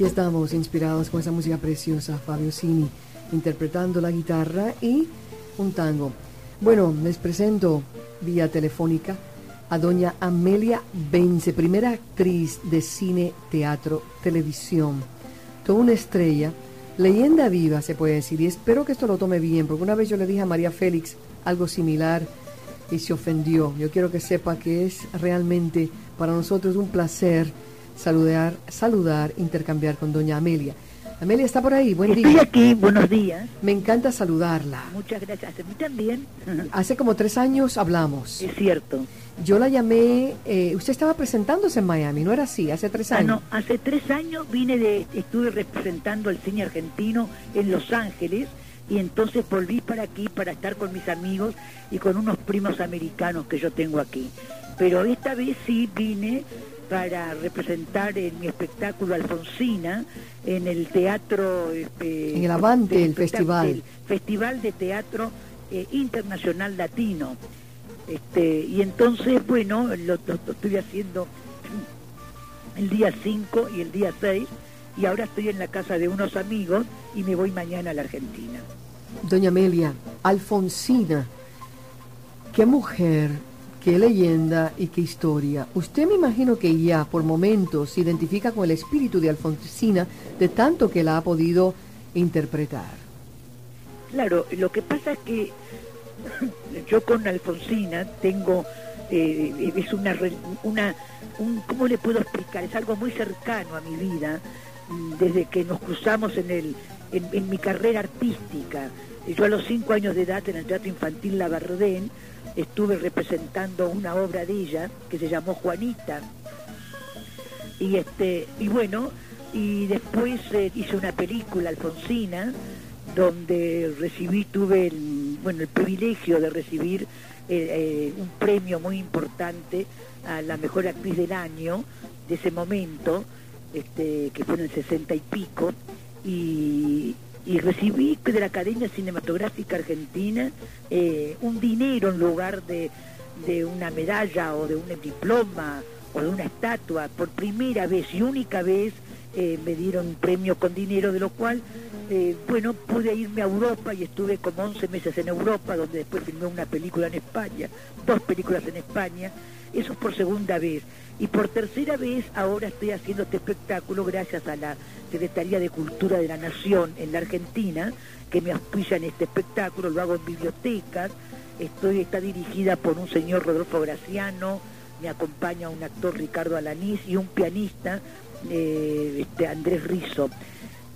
Aquí estamos inspirados con esa música preciosa, Fabio Cini interpretando la guitarra y un tango. Bueno, les presento vía telefónica a doña Amelia Vence, primera actriz de cine, teatro, televisión. Toda una estrella, leyenda viva se puede decir, y espero que esto lo tome bien, porque una vez yo le dije a María Félix algo similar y se ofendió. Yo quiero que sepa que es realmente para nosotros un placer saludar, saludar, intercambiar con doña Amelia. Amelia está por ahí, buen Estoy día. aquí, buenos días. Me encanta saludarla. Muchas gracias. A mí también. Hace como tres años hablamos. Es cierto. Yo la llamé, eh, usted estaba presentándose en Miami, ¿no era así? Hace tres Ah, años. no, hace tres años vine de, estuve representando al cine argentino en Los Ángeles y entonces volví para aquí para estar con mis amigos y con unos primos americanos que yo tengo aquí. Pero esta vez sí vine para representar en mi espectáculo Alfonsina en el teatro este, En el Avante, el festival. Festival de Teatro eh, Internacional Latino. Este, y entonces, bueno, lo, lo- lo estoy haciendo el día 5 y el día 6 y ahora estoy en la casa de unos amigos y me voy mañana a la Argentina. Doña Amelia, Alfonsina, qué mujer, qué leyenda y qué historia. Usted me imagino que ya por momentos se identifica con el espíritu de Alfonsina de tanto que la ha podido interpretar. Claro, lo que pasa es que yo con Alfonsina tengo, eh, es una, una un, ¿cómo le puedo explicar? Es algo muy cercano a mi vida, desde que nos cruzamos en, el, en, en mi carrera artística. Yo a los cinco años de edad en el Teatro Infantil La Bardén estuve representando una obra de ella que se llamó Juanita. Y, este, y bueno, y después eh, hice una película, Alfonsina, donde recibí, tuve el, bueno, el privilegio de recibir eh, eh, un premio muy importante a la mejor actriz del año de ese momento, este, que fue en el sesenta y pico, y, y recibí de la Academia Cinematográfica Argentina eh, un dinero en lugar de, de una medalla o de un diploma o de una estatua. Por primera vez y única vez eh, me dieron un premio con dinero, de lo cual, eh, bueno, pude irme a Europa y estuve como 11 meses en Europa, donde después filmé una película en España, dos películas en España, eso es por segunda vez. Y por tercera vez ahora estoy haciendo este espectáculo gracias a la Secretaría de Cultura de la Nación en la Argentina, que me auspicia en este espectáculo, lo hago en bibliotecas, estoy, está dirigida por un señor Rodolfo Graciano, me acompaña un actor Ricardo Alanís y un pianista eh, este, Andrés Rizo.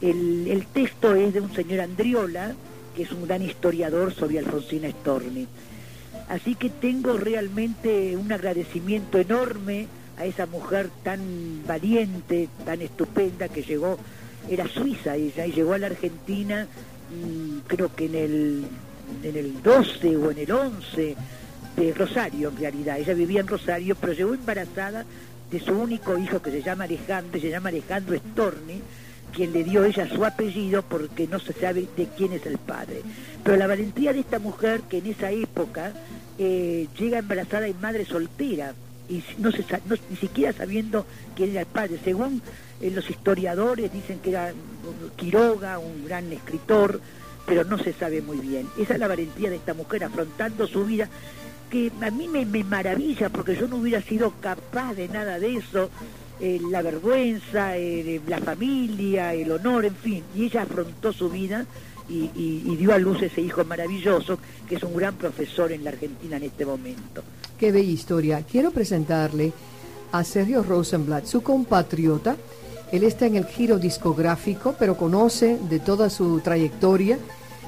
El, el texto es de un señor Andriola, que es un gran historiador sobre Alfonsina Storni. Así que tengo realmente un agradecimiento enorme a esa mujer tan valiente, tan estupenda, que llegó, era suiza ella, y llegó a la Argentina, mm, creo que en el, en el 12 o en el 11 de Rosario en realidad. Ella vivía en Rosario, pero llegó embarazada de su único hijo que se llama Alejandro, se llama Alejandro Storni, quien le dio ella su apellido porque no se sabe de quién es el padre. Pero la valentía de esta mujer que en esa época eh, llega embarazada y madre soltera, y no se no- ni siquiera sabiendo quién era el padre. Según eh, los historiadores dicen que era Quiroga, un gran escritor, pero no se sabe muy bien. Esa es la valentía de esta mujer afrontando su vida que a mí me, me maravilla porque yo no hubiera sido capaz de nada de eso, eh, la vergüenza, eh, la familia, el honor, en fin, y ella afrontó su vida y, y- y dio a luz ese hijo maravilloso que es un gran profesor en la Argentina en este momento. Qué bella historia. Quiero presentarle a Sergio Rosenblatt, su compatriota. Él está en el giro discográfico, pero conoce de toda su trayectoria.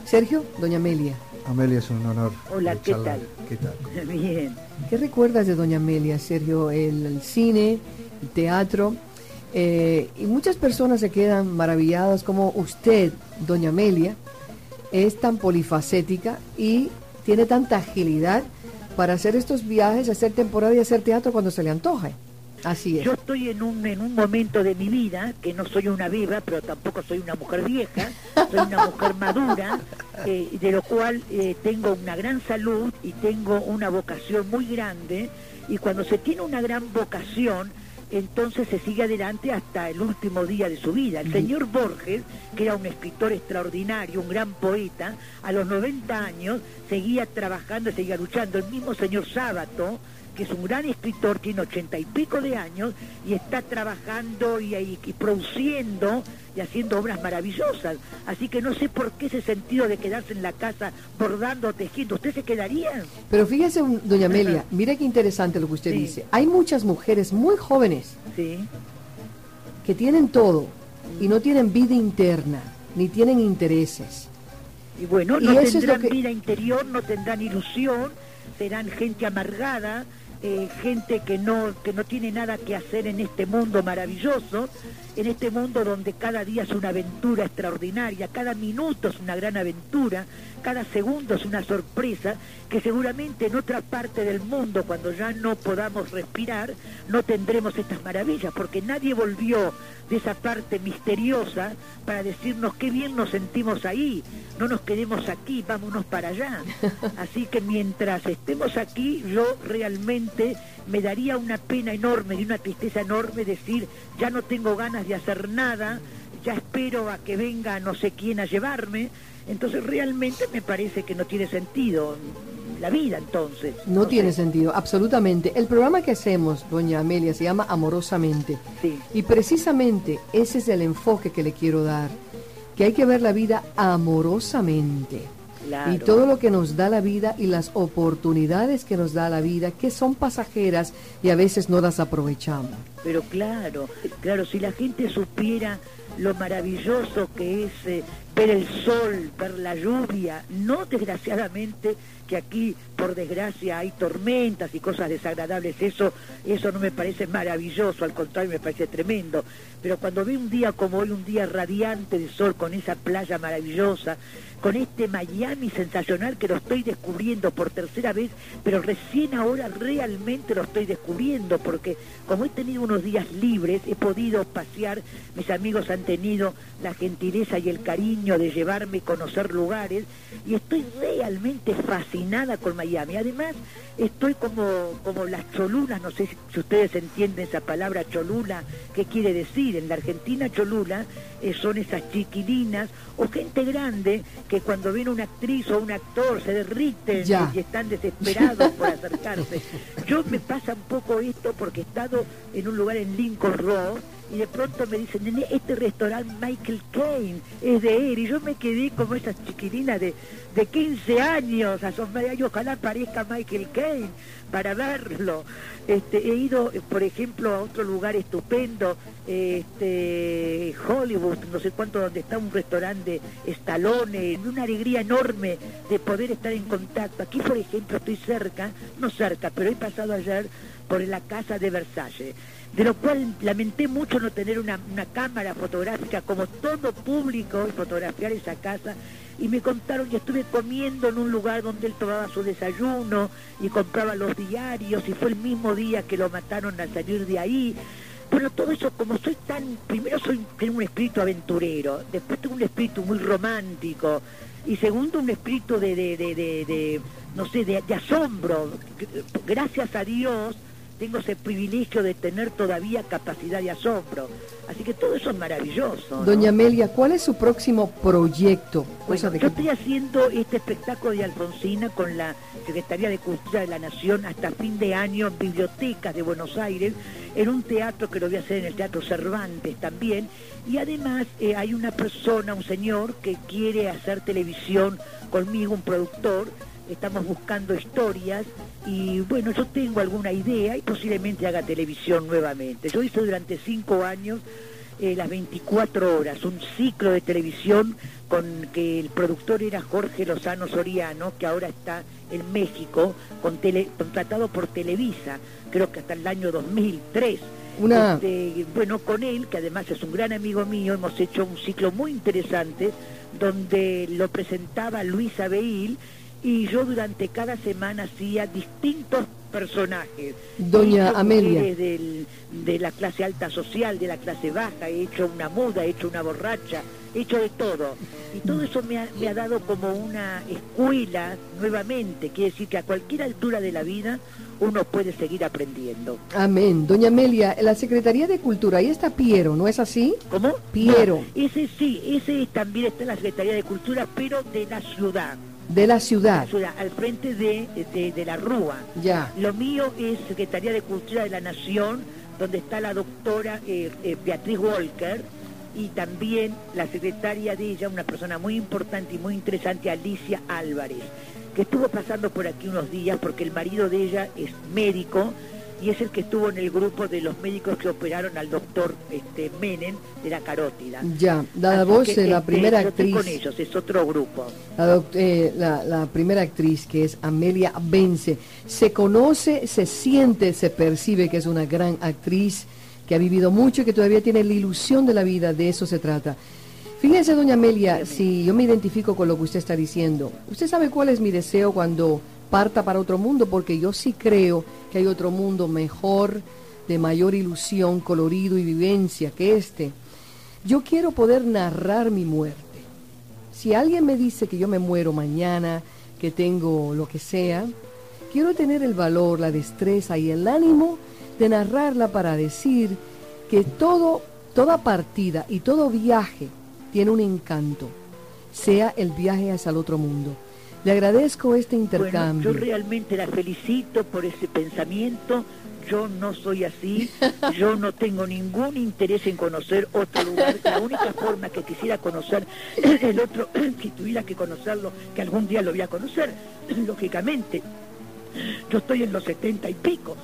Sergio, doña Amelia, Amelia, es un honor. Hola, ¿qué tal? ¿qué tal? Bien. ¿Qué recuerdas de Doña Amelia, Sergio? El, el cine, teatro. eh, y muchas personas se quedan maravilladas como usted, Doña Amelia, es tan polifacética y tiene tanta agilidad para hacer estos viajes, hacer temporada y hacer teatro cuando se le antoje. Así es. Yo estoy en un, en un momento de mi vida que no soy una viva, pero tampoco soy una mujer vieja, soy una mujer madura, eh, de lo cual eh, tengo una gran salud y tengo una vocación muy grande. Y cuando se tiene una gran vocación, entonces se sigue adelante hasta el último día de su vida. El señor Borges, que era un escritor extraordinario, un gran poeta, a los 90 años seguía trabajando, seguía luchando. El mismo señor Sábato, que es un gran escritor, tiene ochenta y pico de años y está trabajando y, y- y produciendo y haciendo obras maravillosas. Así que no sé por qué ese sentido de quedarse en la casa bordando tejiendo. ¿Usted se quedaría? Pero fíjese, Doña Amelia, mire qué interesante lo que usted Sí. dice. Hay muchas mujeres muy jóvenes Sí. que tienen todo y no tienen vida interna, ni tienen intereses. Y bueno, Y no es tendrán que- vida interior, no tendrán ilusión, serán gente amargada, eh, gente que no, que no tiene nada que hacer en este mundo maravilloso, en este mundo donde cada día es una aventura extraordinaria, cada minuto es una gran aventura, cada segundo es una sorpresa, que seguramente en otra parte del mundo, cuando ya no podamos respirar, no tendremos estas maravillas, porque nadie volvió de esa parte misteriosa para decirnos qué bien nos sentimos ahí, no nos quedemos aquí, vámonos para allá. Así que mientras estemos aquí, yo realmente me daría una pena enorme y una tristeza enorme decir, ya no tengo ganas de hacer nada, ya espero a que venga no sé quién a llevarme, entonces realmente me parece que no tiene sentido la vida entonces. No, tiene sé. sentido, absolutamente. El programa que hacemos, Doña Amelia, se llama Amorosamente. Sí. Y precisamente ese es el enfoque que le quiero dar, que hay que ver la vida amorosamente. Claro. Y todo lo que nos da la vida y las oportunidades que nos da la vida, que son pasajeras y a veces no las aprovechamos. Pero claro, claro, si la gente supiera lo maravilloso que es eh, ver el sol, ver la lluvia, no desgraciadamente que aquí por desgracia hay tormentas y cosas desagradables, eso eso no me parece maravilloso, al contrario me parece tremendo, pero cuando ve un día como hoy, un día radiante de sol con esa playa maravillosa, con este Miami sensacional que lo estoy descubriendo por tercera vez, pero recién ahora realmente lo estoy descubriendo, porque como he tenido unos días libres, he podido pasear, mis amigos han tenido la gentileza y el cariño de llevarme a conocer lugares, y estoy realmente fascinada con Miami. Además, estoy como, como las cholulas, no sé si, si ustedes entienden esa palabra cholula, ¿qué quiere decir? En la Argentina cholula eh, son esas chiquilinas o gente grande que cuando ven una actriz o un actor se derriten Ya. y están desesperados por acercarse. Yo me pasa un poco esto porque he estado en un lugar en Lincoln Road y de pronto me dicen, "Nene, este restaurante Michael Caine es de él. Y yo me quedé como esas chiquilinas de, de 15 años, asombrada, y ojalá aparezca Michael Caine para verlo. Este, he ido, por ejemplo, a otro lugar estupendo, este, Hollywood, no sé cuánto, donde está un restaurante de Stallone, una alegría enorme de poder estar en contacto. Aquí, por ejemplo, estoy cerca, no cerca, pero he pasado ayer por la casa de Versalles de lo cual lamenté mucho no tener una, una cámara fotográfica como todo público y fotografiar esa casa y me contaron que estuve comiendo en un lugar donde él tomaba su desayuno y compraba los diarios y fue el mismo día que lo mataron al salir de ahí. Bueno, todo eso, como soy tan, primero soy tengo un espíritu aventurero, después tengo un espíritu muy romántico y segundo un espíritu de, de, de, de, no sé, de asombro. Gracias a Dios tengo ese privilegio de tener todavía capacidad de asombro. Así que todo eso es maravilloso. ¿no? Doña Amelia, ¿cuál es su próximo proyecto? Bueno, Cosa de yo que- estoy haciendo este espectáculo de Alfonsina con la Secretaría de Cultura de la Nación hasta fin de año en bibliotecas de Buenos Aires, en un teatro que lo voy a hacer en el Teatro Cervantes también. Y además eh, hay una persona, un señor, que quiere hacer televisión conmigo, un productor. Estamos buscando historias y bueno, yo tengo alguna idea y posiblemente haga televisión nuevamente. Yo hice durante cinco años eh, las 24 horas, un ciclo de televisión con que el productor era Jorge Lozano Soriano, que ahora está en México, con tele, contratado por Televisa, creo que hasta el año 2003. Una... Este, bueno, con él, que además es un gran amigo mío, hemos hecho un ciclo muy interesante donde lo presentaba Luis Abeil y yo durante cada semana hacía distintos personajes. Doña Amelia. de la clase alta social, de la clase baja, he hecho una muda, he hecho una borracha, he hecho de todo. Y todo eso me ha, me ha dado como una escuela nuevamente, quiere decir que a cualquier altura de la vida uno puede seguir aprendiendo. Amén. Doña Amelia, la Secretaría de Cultura, ahí está Piero, ¿no es así? ¿Cómo? Piero. ese sí, ese también está en la Secretaría de Cultura, pero de la ciudad. De la ciudad. al frente de, de, la Rúa. Ya. Lo mío es Secretaría de Cultura de la Nación, donde está la doctora eh, eh, Beatriz Walker y también la secretaria de ella, una persona muy importante y muy interesante, Alicia Álvarez que estuvo pasando por aquí unos días porque el marido de ella es médico y es el que estuvo en el grupo de los médicos que operaron al doctor este, Menem de la carótida. Ya, la voz de la este, primera actriz. con ellos, es otro grupo. Eh, la, la, primera actriz que es Amelia Vence. Se conoce, se siente, se percibe que es una gran actriz que ha vivido mucho y que todavía tiene la ilusión de la vida, de eso se trata. Fíjese, doña Amelia, si yo me identifico con lo que usted está diciendo, usted sabe cuál es mi deseo cuando parta para otro mundo, porque yo sí creo que hay otro mundo mejor, de mayor ilusión, colorido y vivencia que este. Yo quiero poder narrar mi muerte. Si alguien me dice que yo me muero mañana, que tengo lo que sea, quiero tener el valor, la destreza y el ánimo de narrarla para decir que todo, toda partida y todo viaje tiene un encanto, sea el viaje hacia el otro mundo. Le agradezco este intercambio. yo realmente la felicito por ese pensamiento. Yo no soy así, yo no tengo ningún interés en conocer otro lugar. La única forma que quisiera conocer el otro, si tuviera que conocerlo, que algún día lo voy a conocer, lógicamente. Yo estoy en los setenta y pico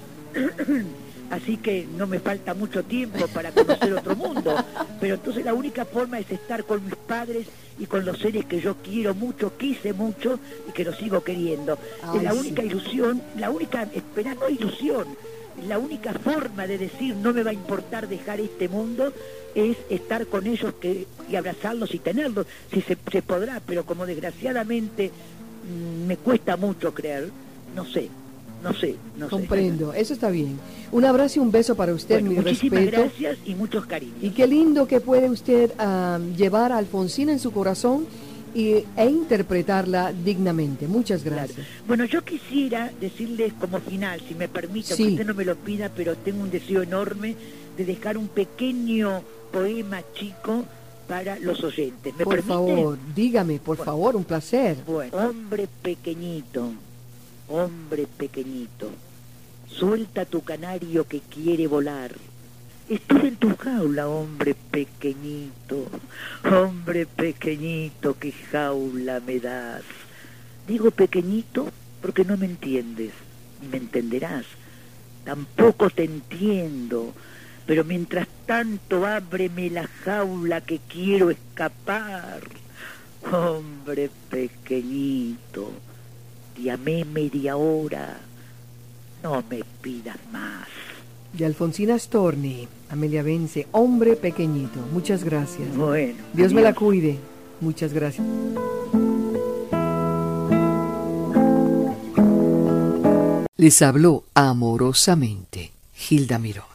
así que no me falta mucho tiempo para conocer otro mundo. Pero entonces la única forma es estar con mis padres y con los seres que yo quiero mucho, quise mucho y que los sigo queriendo. es la única ilusión, la única espera, no ilusión, la única forma de decir no me va a importar dejar este mundo es estar con ellos que, y abrazarlos y tenerlos, si se, se podrá, pero como desgraciadamente mm, me cuesta mucho creer, no sé, no sé, no Comprendo, eso está bien. Un abrazo y un beso para usted, mi muchísimas gracias y muchos cariños. Y qué lindo que puede usted ah, llevar a Alfonsina en su corazón y, e interpretarla dignamente. Muchas gracias. Bueno, yo quisiera decirles como final, si me permite, que usted no me lo pida, pero tengo un deseo enorme de dejar un pequeño poema chico para los oyentes. por favor, dígame, por favor, un placer. Bueno, hombre pequeñito hombre pequeñito, suelta tu canario que quiere volar. Estoy en tu jaula, hombre pequeñito, hombre pequeñito, qué jaula me das. Digo pequeñito porque no me entiendes, ni me entenderás. Tampoco te entiendo, pero mientras tanto ábreme la jaula que quiero escapar. Hombre pequeñito, llamé media hora, no me pidas más. De Alfonsina Storni, Amelia Vence, hombre pequeñito. Muchas gracias. Bueno. Dios me la cuide. Muchas gracias. Les habló amorosamente Gilda Mirós.